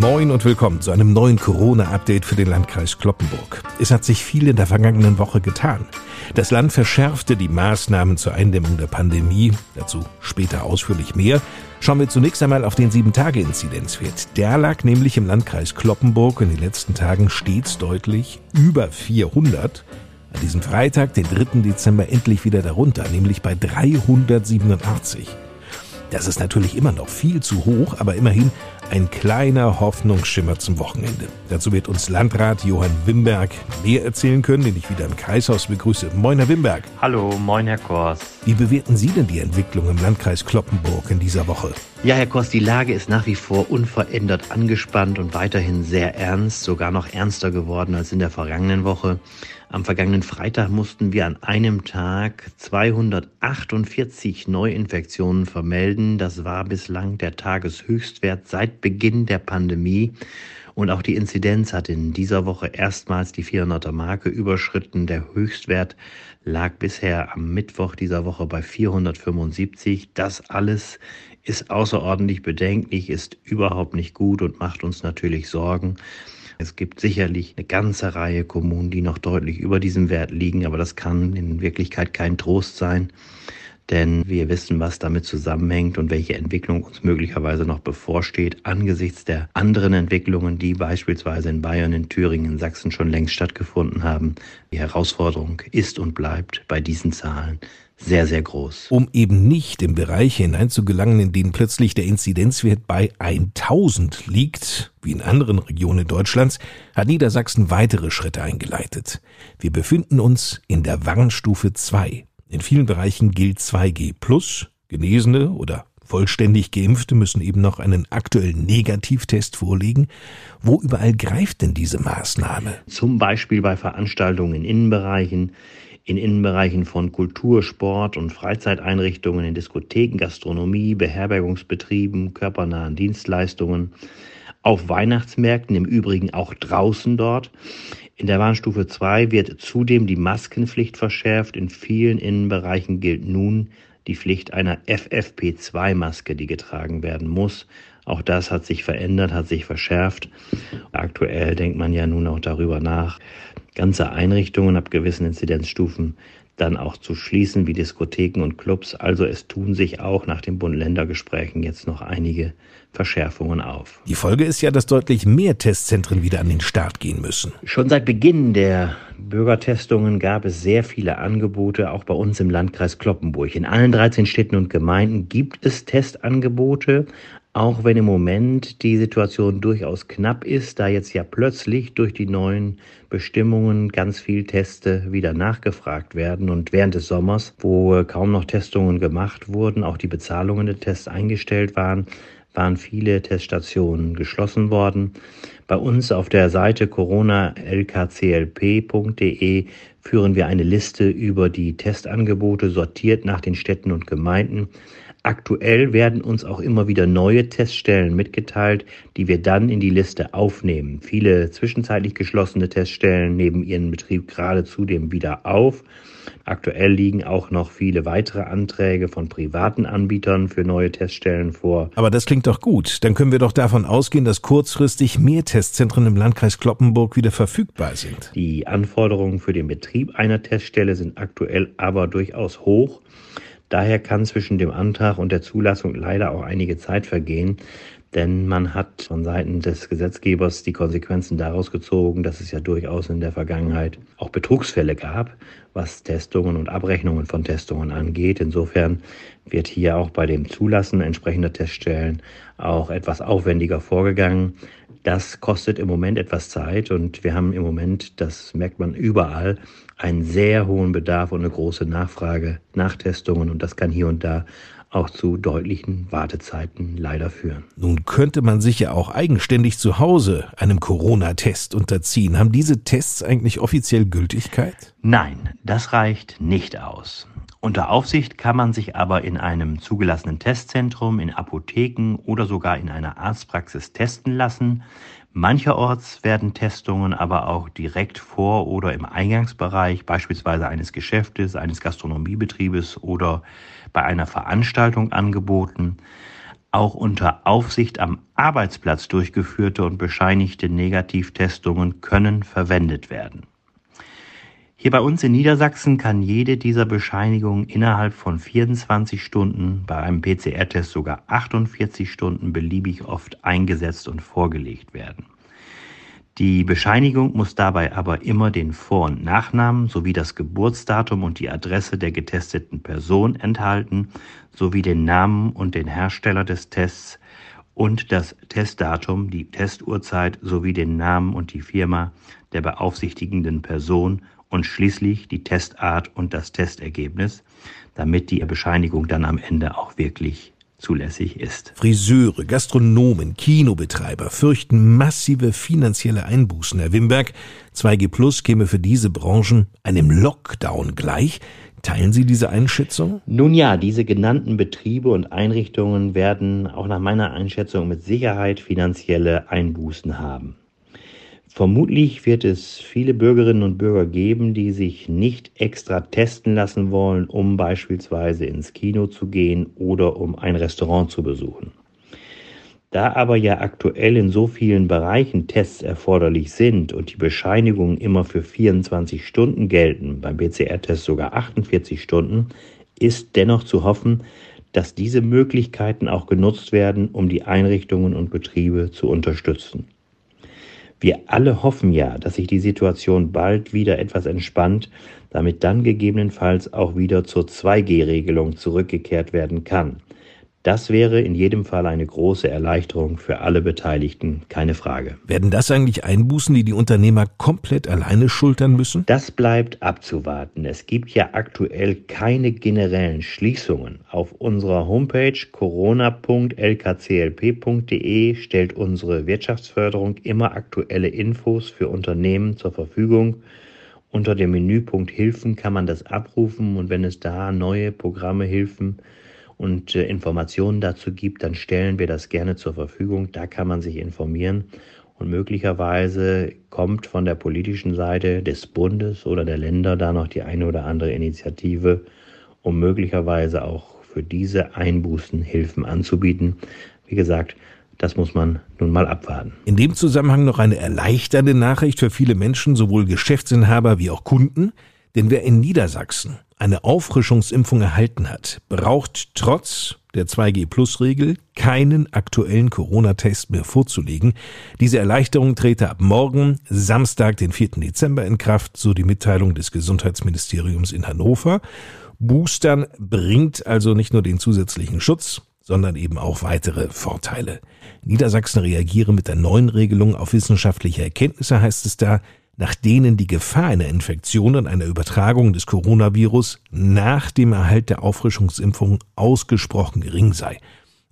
Moin und willkommen zu einem neuen Corona-Update für den Landkreis Kloppenburg. Es hat sich viel in der vergangenen Woche getan. Das Land verschärfte die Maßnahmen zur Eindämmung der Pandemie, dazu später ausführlich mehr. Schauen wir zunächst einmal auf den 7-Tage-Inzidenzwert. Der lag nämlich im Landkreis Kloppenburg in den letzten Tagen stets deutlich über 400. An diesem Freitag, den 3. Dezember, endlich wieder darunter, nämlich bei 387. Das ist natürlich immer noch viel zu hoch, aber immerhin ein kleiner Hoffnungsschimmer zum Wochenende. Dazu wird uns Landrat Johann Wimberg mehr erzählen können, den ich wieder im Kreishaus begrüße. Moin, Herr Wimberg. Hallo, moin, Herr Kors. Wie bewerten Sie denn die Entwicklung im Landkreis Kloppenburg in dieser Woche? Ja, Herr Kors, die Lage ist nach wie vor unverändert angespannt und weiterhin sehr ernst, sogar noch ernster geworden als in der vergangenen Woche. Am vergangenen Freitag mussten wir an einem Tag 248 Neuinfektionen vermelden. Das war bislang der Tageshöchstwert seit Beginn der Pandemie. Und auch die Inzidenz hat in dieser Woche erstmals die 400er Marke überschritten. Der Höchstwert lag bisher am Mittwoch dieser Woche bei 475. Das alles ist außerordentlich bedenklich, ist überhaupt nicht gut und macht uns natürlich Sorgen. Es gibt sicherlich eine ganze Reihe Kommunen, die noch deutlich über diesem Wert liegen, aber das kann in Wirklichkeit kein Trost sein, denn wir wissen, was damit zusammenhängt und welche Entwicklung uns möglicherweise noch bevorsteht angesichts der anderen Entwicklungen, die beispielsweise in Bayern, in Thüringen, in Sachsen schon längst stattgefunden haben. Die Herausforderung ist und bleibt bei diesen Zahlen sehr, sehr groß. Um eben nicht in Bereiche hineinzugelangen, in denen plötzlich der Inzidenzwert bei 1000 liegt, wie in anderen Regionen Deutschlands, hat Niedersachsen weitere Schritte eingeleitet. Wir befinden uns in der Warnstufe 2. In vielen Bereichen gilt 2G plus. Genesene oder vollständig Geimpfte müssen eben noch einen aktuellen Negativtest vorlegen. Wo überall greift denn diese Maßnahme? Zum Beispiel bei Veranstaltungen in Innenbereichen, in Innenbereichen von Kultur, Sport und Freizeiteinrichtungen, in Diskotheken, Gastronomie, Beherbergungsbetrieben, körpernahen Dienstleistungen, auf Weihnachtsmärkten, im Übrigen auch draußen dort. In der Warnstufe 2 wird zudem die Maskenpflicht verschärft. In vielen Innenbereichen gilt nun die Pflicht einer FFP2-Maske, die getragen werden muss. Auch das hat sich verändert, hat sich verschärft. Aktuell denkt man ja nun auch darüber nach, ganze Einrichtungen ab gewissen Inzidenzstufen dann auch zu schließen, wie Diskotheken und Clubs. Also es tun sich auch nach den Bund-Länder-Gesprächen jetzt noch einige Verschärfungen auf. Die Folge ist ja, dass deutlich mehr Testzentren wieder an den Start gehen müssen. Schon seit Beginn der Bürgertestungen gab es sehr viele Angebote, auch bei uns im Landkreis Kloppenburg. In allen 13 Städten und Gemeinden gibt es Testangebote, auch wenn im Moment die Situation durchaus knapp ist, da jetzt ja plötzlich durch die neuen Bestimmungen ganz viel Teste wieder nachgefragt werden und während des Sommers, wo kaum noch Testungen gemacht wurden, auch die Bezahlungen der Tests eingestellt waren, waren viele Teststationen geschlossen worden. Bei uns auf der Seite coronalkclp.de führen wir eine Liste über die Testangebote sortiert nach den Städten und Gemeinden. Aktuell werden uns auch immer wieder neue Teststellen mitgeteilt, die wir dann in die Liste aufnehmen. Viele zwischenzeitlich geschlossene Teststellen nehmen ihren Betrieb gerade zudem wieder auf. Aktuell liegen auch noch viele weitere Anträge von privaten Anbietern für neue Teststellen vor. Aber das klingt doch gut. Dann können wir doch davon ausgehen, dass kurzfristig mehr Testzentren im Landkreis Kloppenburg wieder verfügbar sind. Die Anforderungen für den Betrieb einer Teststelle sind aktuell aber durchaus hoch. Daher kann zwischen dem Antrag und der Zulassung leider auch einige Zeit vergehen, denn man hat von Seiten des Gesetzgebers die Konsequenzen daraus gezogen, dass es ja durchaus in der Vergangenheit auch Betrugsfälle gab, was Testungen und Abrechnungen von Testungen angeht. Insofern wird hier auch bei dem Zulassen entsprechender Teststellen auch etwas aufwendiger vorgegangen. Das kostet im Moment etwas Zeit und wir haben im Moment, das merkt man überall, einen sehr hohen Bedarf und eine große Nachfrage nach Testungen und das kann hier und da auch zu deutlichen Wartezeiten leider führen. Nun könnte man sich ja auch eigenständig zu Hause einem Corona-Test unterziehen. Haben diese Tests eigentlich offiziell Gültigkeit? Nein, das reicht nicht aus. Unter Aufsicht kann man sich aber in einem zugelassenen Testzentrum, in Apotheken oder sogar in einer Arztpraxis testen lassen. Mancherorts werden Testungen aber auch direkt vor oder im Eingangsbereich, beispielsweise eines Geschäftes, eines Gastronomiebetriebes oder bei einer Veranstaltung angeboten. Auch unter Aufsicht am Arbeitsplatz durchgeführte und bescheinigte Negativtestungen können verwendet werden. Hier bei uns in Niedersachsen kann jede dieser Bescheinigungen innerhalb von 24 Stunden, bei einem PCR-Test sogar 48 Stunden beliebig oft eingesetzt und vorgelegt werden. Die Bescheinigung muss dabei aber immer den Vor- und Nachnamen sowie das Geburtsdatum und die Adresse der getesteten Person enthalten, sowie den Namen und den Hersteller des Tests und das Testdatum, die Testuhrzeit sowie den Namen und die Firma der beaufsichtigenden Person und schließlich die Testart und das Testergebnis, damit die Bescheinigung dann am Ende auch wirklich zulässig ist. Friseure, Gastronomen, Kinobetreiber fürchten massive finanzielle Einbußen, Herr Wimberg. 2G Plus käme für diese Branchen einem Lockdown gleich. Teilen Sie diese Einschätzung? Nun ja, diese genannten Betriebe und Einrichtungen werden auch nach meiner Einschätzung mit Sicherheit finanzielle Einbußen haben. Vermutlich wird es viele Bürgerinnen und Bürger geben, die sich nicht extra testen lassen wollen, um beispielsweise ins Kino zu gehen oder um ein Restaurant zu besuchen. Da aber ja aktuell in so vielen Bereichen Tests erforderlich sind und die Bescheinigungen immer für 24 Stunden gelten, beim PCR-Test sogar 48 Stunden, ist dennoch zu hoffen, dass diese Möglichkeiten auch genutzt werden, um die Einrichtungen und Betriebe zu unterstützen. Wir alle hoffen ja, dass sich die Situation bald wieder etwas entspannt, damit dann gegebenenfalls auch wieder zur 2G-Regelung zurückgekehrt werden kann. Das wäre in jedem Fall eine große Erleichterung für alle Beteiligten, keine Frage. Werden das eigentlich Einbußen, die die Unternehmer komplett alleine schultern müssen? Das bleibt abzuwarten. Es gibt ja aktuell keine generellen Schließungen. Auf unserer Homepage corona.lkclp.de stellt unsere Wirtschaftsförderung immer aktuelle Infos für Unternehmen zur Verfügung. Unter dem Menüpunkt Hilfen kann man das abrufen und wenn es da neue Programme, Hilfen, und äh, Informationen dazu gibt, dann stellen wir das gerne zur Verfügung. Da kann man sich informieren. Und möglicherweise kommt von der politischen Seite des Bundes oder der Länder da noch die eine oder andere Initiative, um möglicherweise auch für diese Einbußen Hilfen anzubieten. Wie gesagt, das muss man nun mal abwarten. In dem Zusammenhang noch eine erleichternde Nachricht für viele Menschen, sowohl Geschäftsinhaber wie auch Kunden. Denn wer in Niedersachsen eine Auffrischungsimpfung erhalten hat, braucht trotz der 2G-Plus-Regel keinen aktuellen Corona-Test mehr vorzulegen. Diese Erleichterung trete ab morgen, Samstag, den 4. Dezember in Kraft, so die Mitteilung des Gesundheitsministeriums in Hannover. Boostern bringt also nicht nur den zusätzlichen Schutz, sondern eben auch weitere Vorteile. Niedersachsen reagiere mit der neuen Regelung auf wissenschaftliche Erkenntnisse, heißt es da, nach denen die Gefahr einer Infektion und einer Übertragung des Coronavirus nach dem Erhalt der Auffrischungsimpfung ausgesprochen gering sei.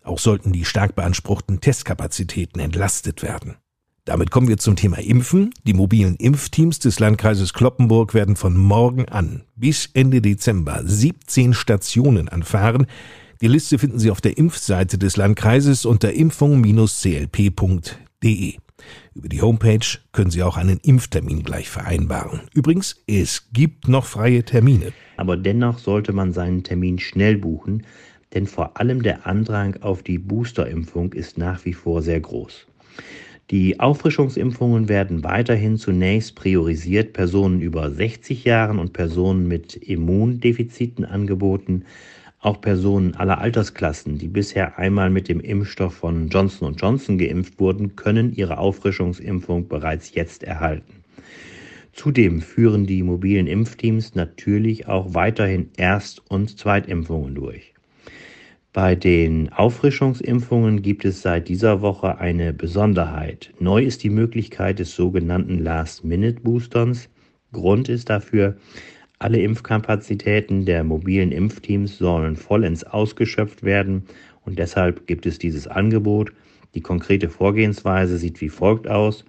Auch sollten die stark beanspruchten Testkapazitäten entlastet werden. Damit kommen wir zum Thema Impfen. Die mobilen Impfteams des Landkreises Kloppenburg werden von morgen an bis Ende Dezember 17 Stationen anfahren. Die Liste finden Sie auf der Impfseite des Landkreises unter impfung-clp.de. Über die Homepage können Sie auch einen Impftermin gleich vereinbaren. Übrigens, es gibt noch freie Termine. Aber dennoch sollte man seinen Termin schnell buchen, denn vor allem der Andrang auf die Boosterimpfung ist nach wie vor sehr groß. Die Auffrischungsimpfungen werden weiterhin zunächst priorisiert Personen über 60 Jahren und Personen mit Immundefiziten angeboten. Auch Personen aller Altersklassen, die bisher einmal mit dem Impfstoff von Johnson Johnson geimpft wurden, können ihre Auffrischungsimpfung bereits jetzt erhalten. Zudem führen die mobilen Impfteams natürlich auch weiterhin Erst- und Zweitimpfungen durch. Bei den Auffrischungsimpfungen gibt es seit dieser Woche eine Besonderheit. Neu ist die Möglichkeit des sogenannten Last-Minute-Boosterns. Grund ist dafür, Alle Impfkapazitäten der mobilen Impfteams sollen vollends ausgeschöpft werden und deshalb gibt es dieses Angebot. Die konkrete Vorgehensweise sieht wie folgt aus.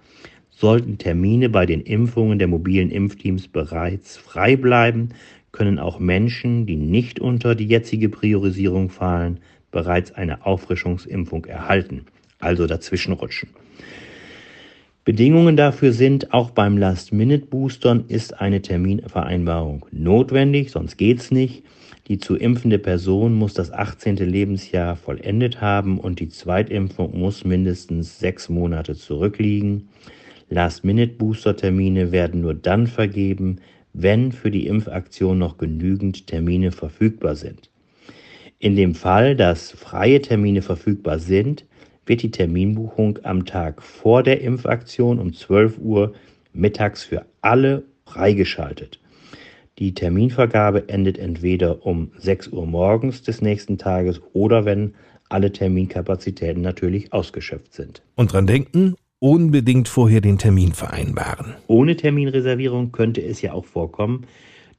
Sollten Termine bei den Impfungen der mobilen Impfteams bereits frei bleiben, können auch Menschen, die nicht unter die jetzige Priorisierung fallen, bereits eine Auffrischungsimpfung erhalten, also dazwischenrutschen. Bedingungen dafür sind, auch beim Last-Minute-Boostern ist eine Terminvereinbarung notwendig, sonst geht's nicht. Die zu impfende Person muss das 18. Lebensjahr vollendet haben und die Zweitimpfung muss mindestens sechs Monate zurückliegen. Last-Minute-Booster-Termine werden nur dann vergeben, wenn für die Impfaktion noch genügend Termine verfügbar sind. In dem Fall, dass freie Termine verfügbar sind, wird die Terminbuchung am Tag vor der Impfaktion um 12 Uhr mittags für alle freigeschaltet. Die Terminvergabe endet entweder um 6 Uhr morgens des nächsten Tages oder wenn alle Terminkapazitäten natürlich ausgeschöpft sind. Und dran denken, unbedingt vorher den Termin vereinbaren. Ohne Terminreservierung könnte es ja auch vorkommen,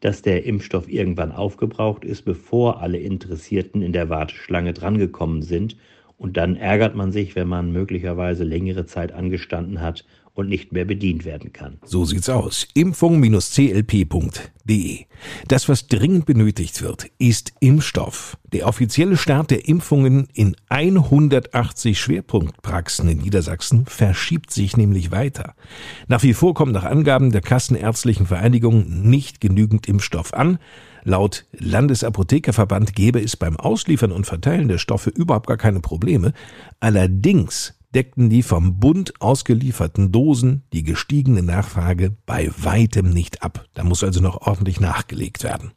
dass der Impfstoff irgendwann aufgebraucht ist, bevor alle Interessierten in der Warteschlange drangekommen sind. Und dann ärgert man sich, wenn man möglicherweise längere Zeit angestanden hat und nicht mehr bedient werden kann. So sieht's aus. Impfung-clp.de. Das, was dringend benötigt wird, ist Impfstoff. Der offizielle Start der Impfungen in 180 Schwerpunktpraxen in Niedersachsen verschiebt sich nämlich weiter. Nach wie vor kommt nach Angaben der Kassenärztlichen Vereinigung nicht genügend Impfstoff an. Laut Landesapothekerverband gäbe es beim Ausliefern und Verteilen der Stoffe überhaupt gar keine Probleme. Allerdings deckten die vom Bund ausgelieferten Dosen die gestiegene Nachfrage bei weitem nicht ab. Da muss also noch ordentlich nachgelegt werden.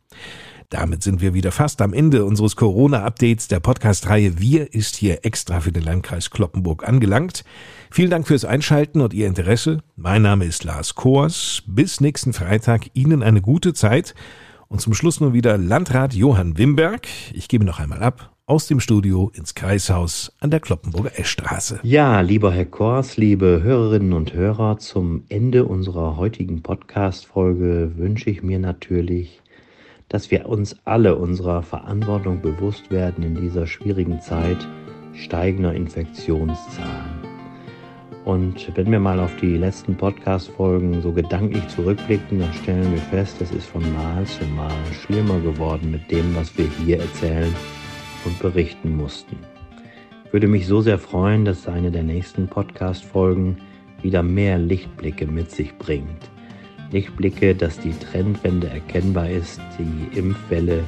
Damit sind wir wieder fast am Ende unseres Corona-Updates der Podcast-Reihe Wir ist hier extra für den Landkreis Kloppenburg angelangt. Vielen Dank fürs Einschalten und Ihr Interesse. Mein Name ist Lars Kors. Bis nächsten Freitag. Ihnen eine gute Zeit. Und zum Schluss nun wieder Landrat Johann Wimberg. Ich gebe noch einmal ab aus dem Studio ins Kreishaus an der Kloppenburger Eschstraße. Ja, lieber Herr Kors, liebe Hörerinnen und Hörer, zum Ende unserer heutigen Podcast-Folge wünsche ich mir natürlich, dass wir uns alle unserer Verantwortung bewusst werden in dieser schwierigen Zeit steigender Infektionszahlen. Und wenn wir mal auf die letzten Podcast-Folgen so gedanklich zurückblicken, dann stellen wir fest, es ist von Mal zu Mal schlimmer geworden mit dem, was wir hier erzählen und berichten mussten. Ich würde mich so sehr freuen, dass eine der nächsten Podcast-Folgen wieder mehr Lichtblicke mit sich bringt. Lichtblicke, dass die Trendwende erkennbar ist, die Impfwelle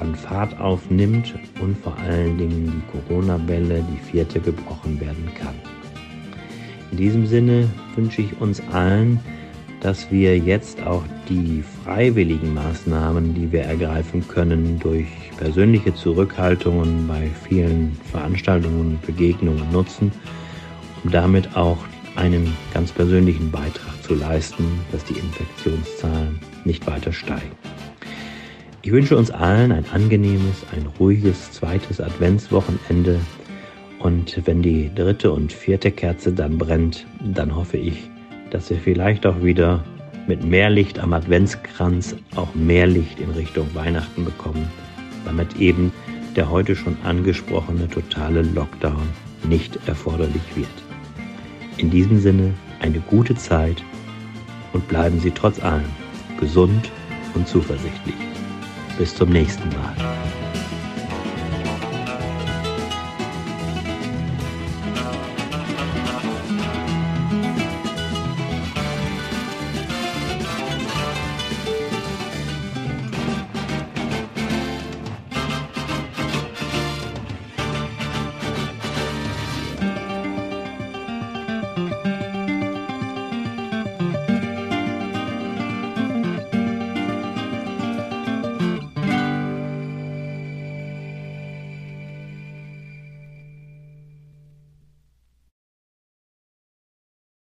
an Fahrt aufnimmt und vor allen Dingen die Corona-Welle, die vierte, gebrochen werden kann. In diesem Sinne wünsche ich uns allen, dass wir jetzt auch die freiwilligen Maßnahmen, die wir ergreifen können, durch persönliche Zurückhaltungen bei vielen Veranstaltungen und Begegnungen nutzen, um damit auch einen ganz persönlichen Beitrag zu leisten, dass die Infektionszahlen nicht weiter steigen. Ich wünsche uns allen ein angenehmes, ein ruhiges zweites Adventswochenende und wenn die dritte und vierte Kerze dann brennt, dann hoffe ich, dass wir vielleicht auch wieder mit mehr Licht am Adventskranz auch mehr Licht in Richtung Weihnachten bekommen, damit eben der heute schon angesprochene totale Lockdown nicht erforderlich wird. In diesem Sinne eine gute Zeit und bleiben Sie trotz allem gesund und zuversichtlich. Bis zum nächsten Mal.